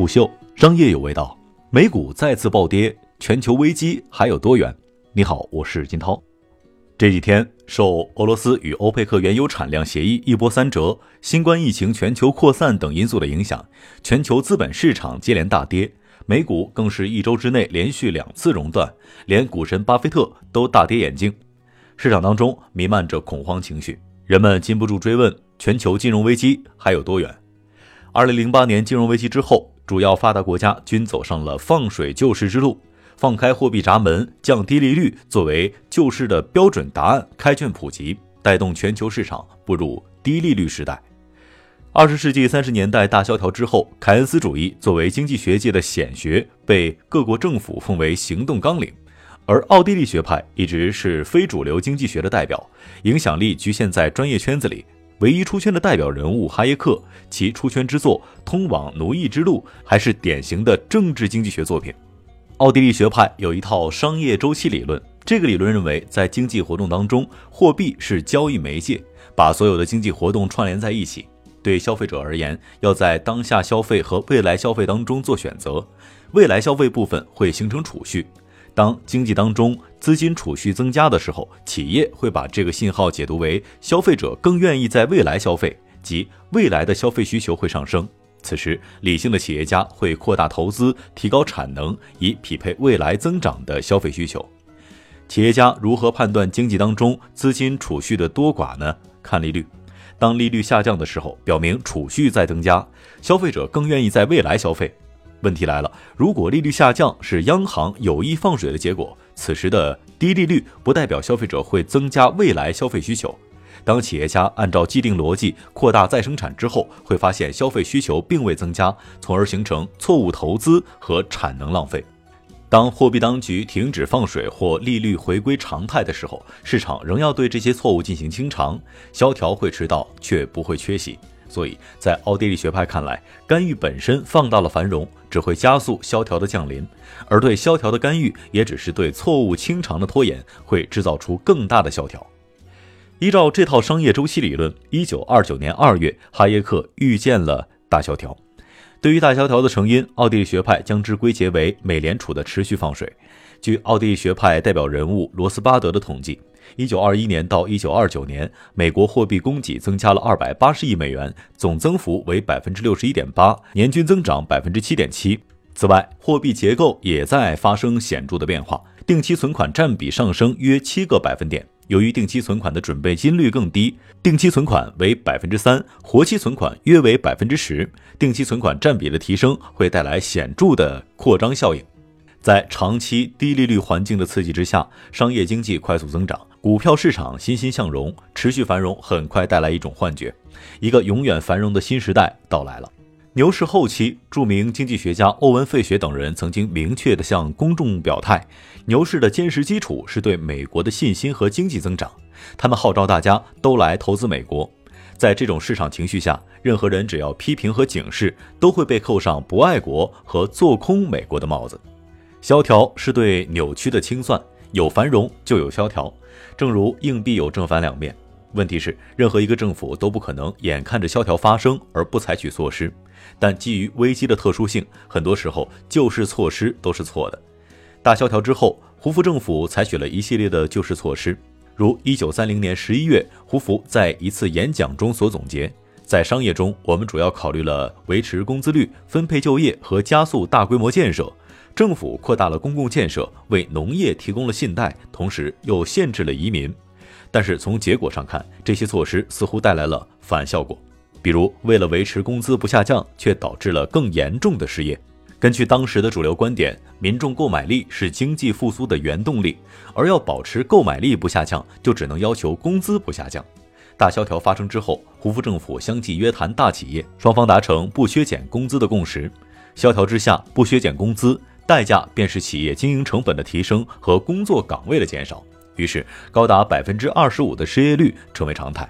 虎嗅商业有味道，美股再次暴跌，全球危机还有多远？你好，我是金涛。这几天受俄罗斯与欧佩克原油产量协议一波三折、新冠疫情全球扩散等因素的影响，全球资本市场接连大跌，美股更是一周之内连续两次熔断，连股神巴菲特都大跌眼镜。市场当中弥漫着恐慌情绪，人们禁不住追问：全球金融危机还有多远？二零零八年金融危机之后，主要发达国家均走上了放水救市之路，放开货币闸门，降低利率作为救市的标准答案，开卷普及，带动全球市场步入低利率时代。二十世纪三十年代大萧条之后，凯恩斯主义作为经济学界的显学，被各国政府奉为行动纲领，而奥地利学派一直是非主流经济学的代表，影响力局限在专业圈子里。唯一出圈的代表人物哈耶克，其出圈之作《通往奴役之路》还是典型的政治经济学作品。奥地利学派有一套商业周期理论，这个理论认为，在经济活动当中，货币是交易媒介，把所有的经济活动串联在一起。对消费者而言，要在当下消费和未来消费当中做选择，未来消费部分会形成储蓄。当经济当中资金储蓄增加的时候，企业会把这个信号解读为消费者更愿意在未来消费，即未来的消费需求会上升。此时，理性的企业家会扩大投资，提高产能，以匹配未来增长的消费需求。企业家如何判断经济当中资金储蓄的多寡呢？看利率。当利率下降的时候，表明储蓄在增加，消费者更愿意在未来消费。问题来了，如果利率下降是央行有意放水的结果，此时的低利率不代表消费者会增加未来消费需求。当企业家按照既定逻辑扩大再生产之后，会发现消费需求并未增加，从而形成错误投资和产能浪费。当货币当局停止放水或利率回归常态的时候，市场仍要对这些错误进行清偿，萧条会迟到，却不会缺席。所以在奥地利学派看来，干预本身放大了繁荣，只会加速萧条的降临；而对萧条的干预，也只是对错误清偿的拖延，会制造出更大的萧条。依照这套商业周期理论，一九二九年二月，哈耶克预见了大萧条。对于大萧条的成因，奥地利学派将之归结为美联储的持续放水。据奥地利学派代表人物罗斯巴德的统计。一九二一年到一九二九年，美国货币供给增加了二百八十亿美元，总增幅为百分之六十一点八，年均增长百分之七点七。此外，货币结构也在发生显著的变化，定期存款占比上升约七个百分点。由于定期存款的准备金率更低，定期存款为百分之三，活期存款约为百分之十。定期存款占比的提升会带来显著的扩张效应。在长期低利率环境的刺激之下，商业经济快速增长，股票市场欣欣向荣，持续繁荣很快带来一种幻觉，一个永远繁荣的新时代到来了。牛市后期，著名经济学家欧文·费雪等人曾经明确地向公众表态，牛市的坚实基础是对美国的信心和经济增长。他们号召大家都来投资美国。在这种市场情绪下，任何人只要批评和警示，都会被扣上不爱国和做空美国的帽子。萧条是对扭曲的清算，有繁荣就有萧条，正如硬币有正反两面。问题是，任何一个政府都不可能眼看着萧条发生而不采取措施。但基于危机的特殊性，很多时候救市措施都是错的。大萧条之后，胡佛政府采取了一系列的救市措施，如1930年11月，胡佛在一次演讲中所总结：在商业中，我们主要考虑了维持工资率、分配就业和加速大规模建设。政府扩大了公共建设，为农业提供了信贷，同时又限制了移民。但是从结果上看，这些措施似乎带来了反效果。比如，为了维持工资不下降，却导致了更严重的失业。根据当时的主流观点，民众购买力是经济复苏的原动力，而要保持购买力不下降，就只能要求工资不下降。大萧条发生之后，胡佛政府相继约谈大企业，双方达成不削减工资的共识。萧条之下，不削减工资。代价便是企业经营成本的提升和工作岗位的减少，于是高达百分之二十五的失业率成为常态。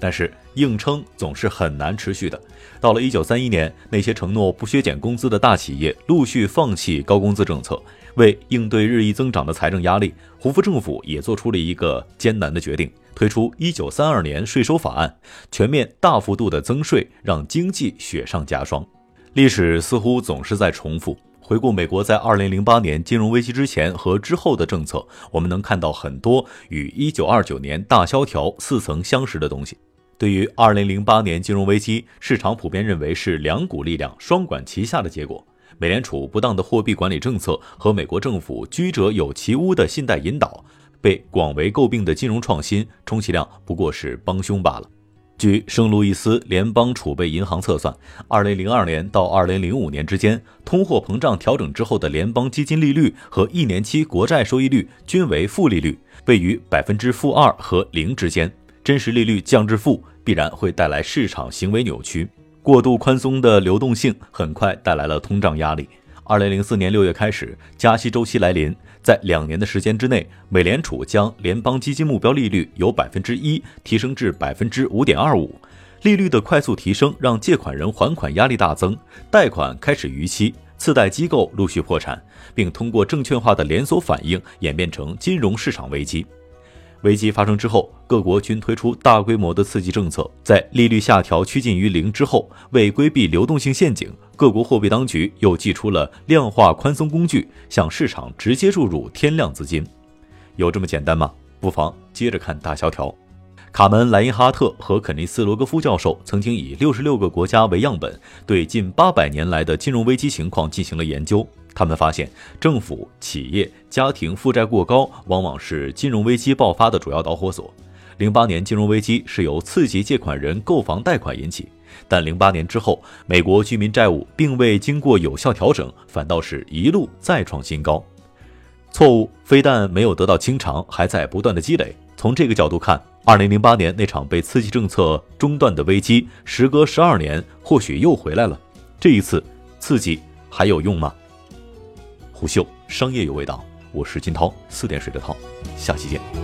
但是硬撑总是很难持续的。到了一九三一年，那些承诺不削减工资的大企业陆续放弃高工资政策，为应对日益增长的财政压力，胡佛政府也做出了一个艰难的决定，推出一九三二年税收法案，全面大幅度的增税，让经济雪上加霜。历史似乎总是在重复。回顾美国在2008年金融危机之前和之后的政策，我们能看到很多与1929年大萧条似曾相识的东西。对于2008年金融危机，市场普遍认为是两股力量双管齐下的结果。美联储不当的货币管理政策和美国政府居者有其屋的信贷引导，被广为诟病的金融创新，充其量不过是帮凶罢了。据圣路易斯联邦储备银行测算，2002年到2005年之间，通货膨胀调整之后的联邦基金利率和一年期国债收益率均为负利率，位于百分之负二和零之间。真实利率降至负，必然会带来市场行为扭曲。过度宽松的流动性很快带来了通胀压力。二零零四年六月开始，加息周期来临，在两年的时间之内，美联储将联邦基金目标利率由百分之一提升至百分之五点二五。利率的快速提升让借款人还款压力大增，贷款开始逾期，次贷机构陆续破产，并通过证券化的连锁反应演变成金融市场危机。危机发生之后，各国均推出大规模的刺激政策。在利率下调趋近于零之后，为规避流动性陷阱，各国货币当局又祭出了量化宽松工具，向市场直接注入天量资金。有这么简单吗？不妨接着看大萧条。卡门莱因哈特和肯尼斯罗格夫教授曾经以六十六个国家为样本，对近八百年来的金融危机情况进行了研究。他们发现，政府、企业、家庭负债过高，往往是金融危机爆发的主要导火索。零八年金融危机是由刺激借款人购房贷款引起，但零八年之后，美国居民债务并未经过有效调整，反倒是一路再创新高。错误非但没有得到清偿，还在不断的积累。从这个角度看，二零零八年那场被刺激政策中断的危机，时隔十二年，或许又回来了。这一次刺激还有用吗？虎嗅商业有味道，我是金涛，四点水的涛，下期见。